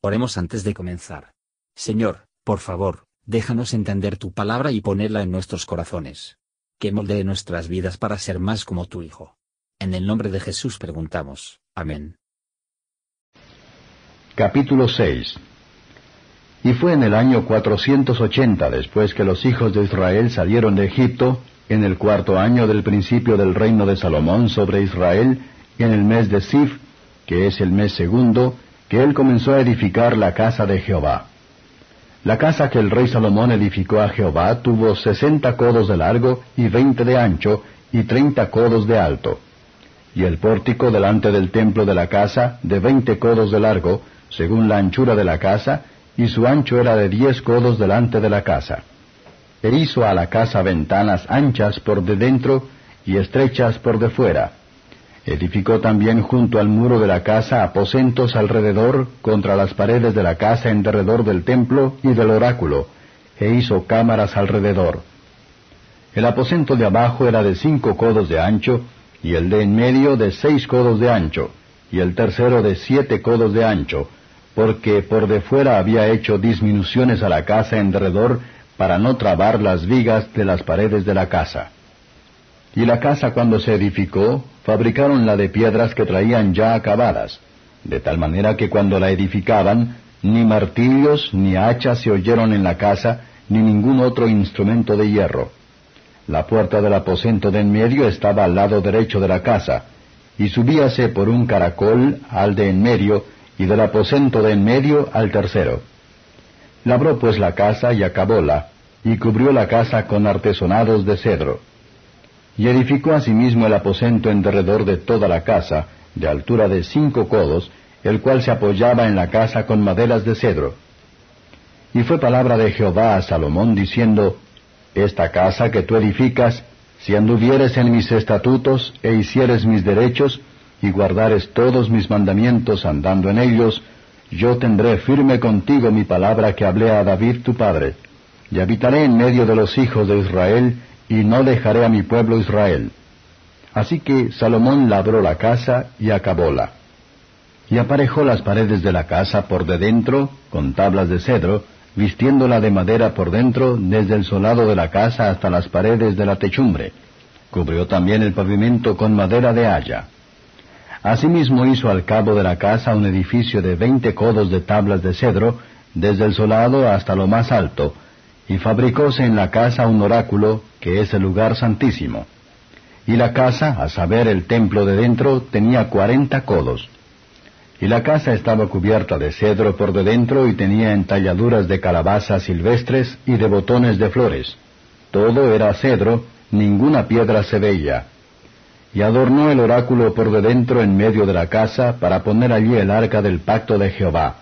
Oremos antes de comenzar. Señor, por favor, déjanos entender tu palabra y ponerla en nuestros corazones. Que moldee nuestras vidas para ser más como tu Hijo. En el nombre de Jesús preguntamos. Amén. Capítulo 6 Y fue en el año 480 después que los hijos de Israel salieron de Egipto, en el cuarto año del principio del reino de Salomón sobre Israel, en el mes de Sif, que es el mes segundo, que él comenzó a edificar la casa de Jehová. La casa que el rey Salomón edificó a Jehová tuvo sesenta codos de largo y veinte de ancho y treinta codos de alto. Y el pórtico delante del templo de la casa de veinte codos de largo, según la anchura de la casa, y su ancho era de diez codos delante de la casa. E hizo a la casa ventanas anchas por de dentro y estrechas por de fuera, Edificó también junto al muro de la casa aposentos alrededor contra las paredes de la casa en derredor del templo y del oráculo, e hizo cámaras alrededor. El aposento de abajo era de cinco codos de ancho, y el de en medio de seis codos de ancho, y el tercero de siete codos de ancho, porque por de fuera había hecho disminuciones a la casa en derredor para no trabar las vigas de las paredes de la casa. Y la casa cuando se edificó, fabricaron la de piedras que traían ya acabadas, de tal manera que cuando la edificaban, ni martillos ni hachas se oyeron en la casa, ni ningún otro instrumento de hierro. La puerta del aposento de en medio estaba al lado derecho de la casa, y subíase por un caracol al de en medio, y del aposento de en medio al tercero. Labró pues la casa y acabóla, y cubrió la casa con artesonados de cedro. Y edificó asimismo el aposento en derredor de toda la casa, de altura de cinco codos, el cual se apoyaba en la casa con maderas de cedro. Y fue palabra de Jehová a Salomón diciendo, Esta casa que tú edificas, si anduvieres en mis estatutos e hicieres mis derechos, y guardares todos mis mandamientos andando en ellos, yo tendré firme contigo mi palabra que hablé a David tu padre, y habitaré en medio de los hijos de Israel, y no dejaré a mi pueblo Israel. Así que Salomón labró la casa y acabóla. Y aparejó las paredes de la casa por de dentro, con tablas de cedro, vistiéndola de madera por dentro, desde el solado de la casa hasta las paredes de la techumbre. Cubrió también el pavimento con madera de haya. Asimismo hizo al cabo de la casa un edificio de veinte codos de tablas de cedro, desde el solado hasta lo más alto, y fabricóse en la casa un oráculo, que es el lugar santísimo. Y la casa, a saber el templo de dentro, tenía cuarenta codos. Y la casa estaba cubierta de cedro por de dentro y tenía entalladuras de calabazas silvestres y de botones de flores. Todo era cedro, ninguna piedra se veía. Y adornó el oráculo por de dentro en medio de la casa para poner allí el arca del pacto de Jehová.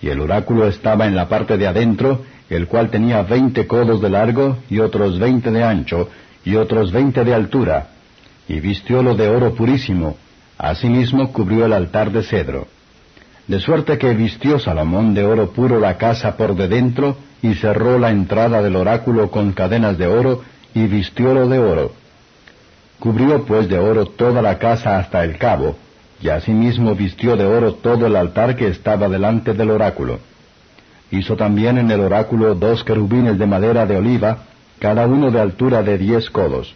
Y el oráculo estaba en la parte de adentro, el cual tenía veinte codos de largo y otros veinte de ancho y otros veinte de altura, y vistiólo de oro purísimo, asimismo cubrió el altar de cedro. De suerte que vistió Salomón de oro puro la casa por de dentro, y cerró la entrada del oráculo con cadenas de oro, y vistiólo de oro. Cubrió pues de oro toda la casa hasta el cabo, y asimismo vistió de oro todo el altar que estaba delante del oráculo. Hizo también en el oráculo dos querubines de madera de oliva, cada uno de altura de diez codos.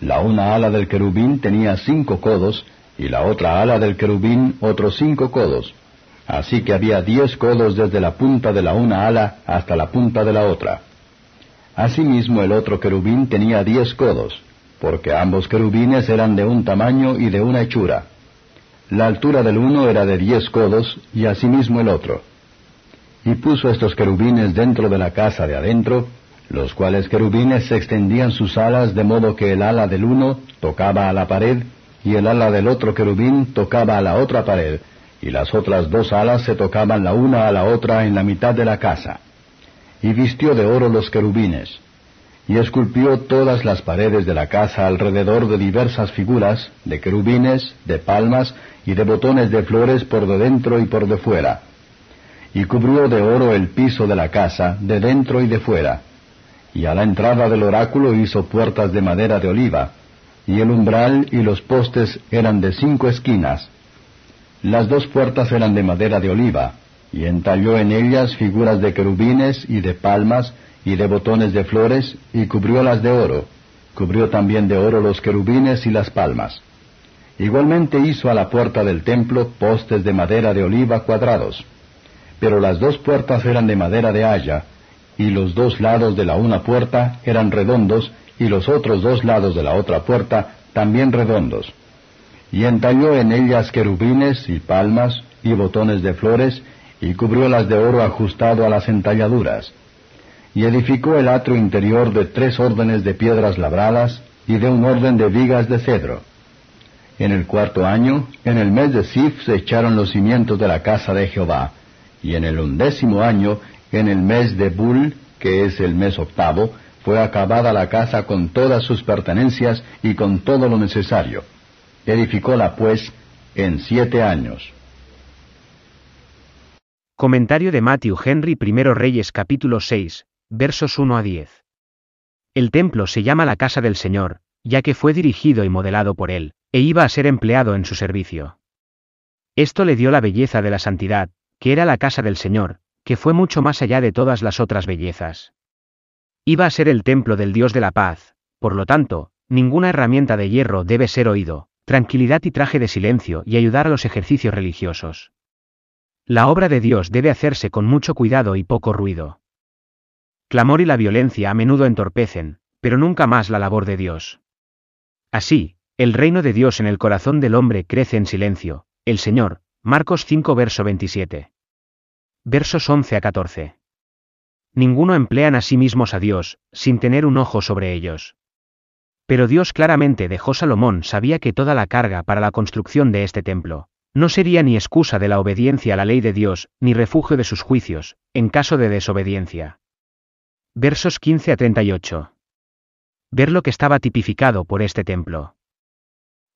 La una ala del querubín tenía cinco codos, y la otra ala del querubín otros cinco codos. Así que había diez codos desde la punta de la una ala hasta la punta de la otra. Asimismo el otro querubín tenía diez codos, porque ambos querubines eran de un tamaño y de una hechura. La altura del uno era de diez codos, y asimismo el otro y puso estos querubines dentro de la casa de adentro, los cuales querubines se extendían sus alas de modo que el ala del uno tocaba a la pared, y el ala del otro querubín tocaba a la otra pared, y las otras dos alas se tocaban la una a la otra en la mitad de la casa. Y vistió de oro los querubines, y esculpió todas las paredes de la casa alrededor de diversas figuras, de querubines, de palmas y de botones de flores por de dentro y por de fuera y cubrió de oro el piso de la casa, de dentro y de fuera. Y a la entrada del oráculo hizo puertas de madera de oliva, y el umbral y los postes eran de cinco esquinas. Las dos puertas eran de madera de oliva, y entalló en ellas figuras de querubines y de palmas y de botones de flores, y cubriólas de oro. Cubrió también de oro los querubines y las palmas. Igualmente hizo a la puerta del templo postes de madera de oliva cuadrados. Pero las dos puertas eran de madera de haya, y los dos lados de la una puerta eran redondos, y los otros dos lados de la otra puerta también redondos. Y entalló en ellas querubines y palmas y botones de flores, y cubriólas de oro ajustado a las entalladuras. Y edificó el atrio interior de tres órdenes de piedras labradas y de un orden de vigas de cedro. En el cuarto año, en el mes de Sif, se echaron los cimientos de la casa de Jehová. Y en el undécimo año, en el mes de Bul, que es el mes octavo, fue acabada la casa con todas sus pertenencias y con todo lo necesario. Edificóla, pues, en siete años. Comentario de Matthew Henry I Reyes capítulo 6, versos 1 a 10. El templo se llama la casa del Señor, ya que fue dirigido y modelado por él, e iba a ser empleado en su servicio. Esto le dio la belleza de la santidad, que era la casa del Señor, que fue mucho más allá de todas las otras bellezas. Iba a ser el templo del Dios de la paz, por lo tanto, ninguna herramienta de hierro debe ser oído, tranquilidad y traje de silencio y ayudar a los ejercicios religiosos. La obra de Dios debe hacerse con mucho cuidado y poco ruido. Clamor y la violencia a menudo entorpecen, pero nunca más la labor de Dios. Así, el reino de Dios en el corazón del hombre crece en silencio. El Señor, Marcos 5 verso 27. Versos 11 a 14. Ninguno emplean a sí mismos a Dios, sin tener un ojo sobre ellos. Pero Dios claramente dejó Salomón sabía que toda la carga para la construcción de este templo, no sería ni excusa de la obediencia a la ley de Dios, ni refugio de sus juicios, en caso de desobediencia. Versos 15 a 38. Ver lo que estaba tipificado por este templo.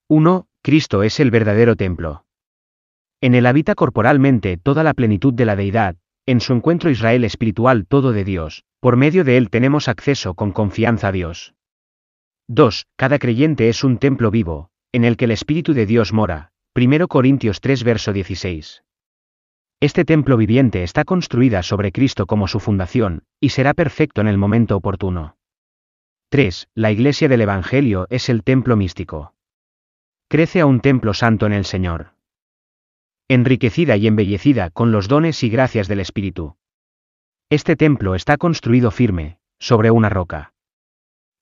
1. Cristo es el verdadero templo. En él habita corporalmente toda la plenitud de la deidad, en su encuentro Israel espiritual todo de Dios, por medio de él tenemos acceso con confianza a Dios. 2. Cada creyente es un templo vivo, en el que el Espíritu de Dios mora. 1 Corintios 3 verso 16. Este templo viviente está construida sobre Cristo como su fundación, y será perfecto en el momento oportuno. 3. La Iglesia del Evangelio es el templo místico crece a un templo santo en el Señor. Enriquecida y embellecida con los dones y gracias del Espíritu. Este templo está construido firme, sobre una roca.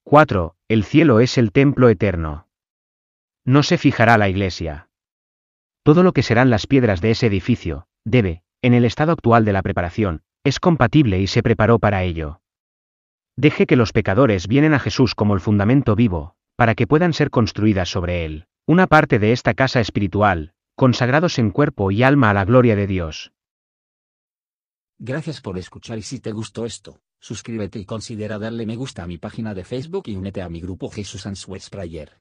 4. El cielo es el templo eterno. No se fijará la iglesia. Todo lo que serán las piedras de ese edificio, debe, en el estado actual de la preparación, es compatible y se preparó para ello. Deje que los pecadores vienen a Jesús como el fundamento vivo, para que puedan ser construidas sobre él una parte de esta casa espiritual, consagrados en cuerpo y alma a la gloria de Dios. Gracias por escuchar y si te gustó esto, suscríbete y considera darle me gusta a mi página de Facebook y únete a mi grupo Jesús Answers Prayer.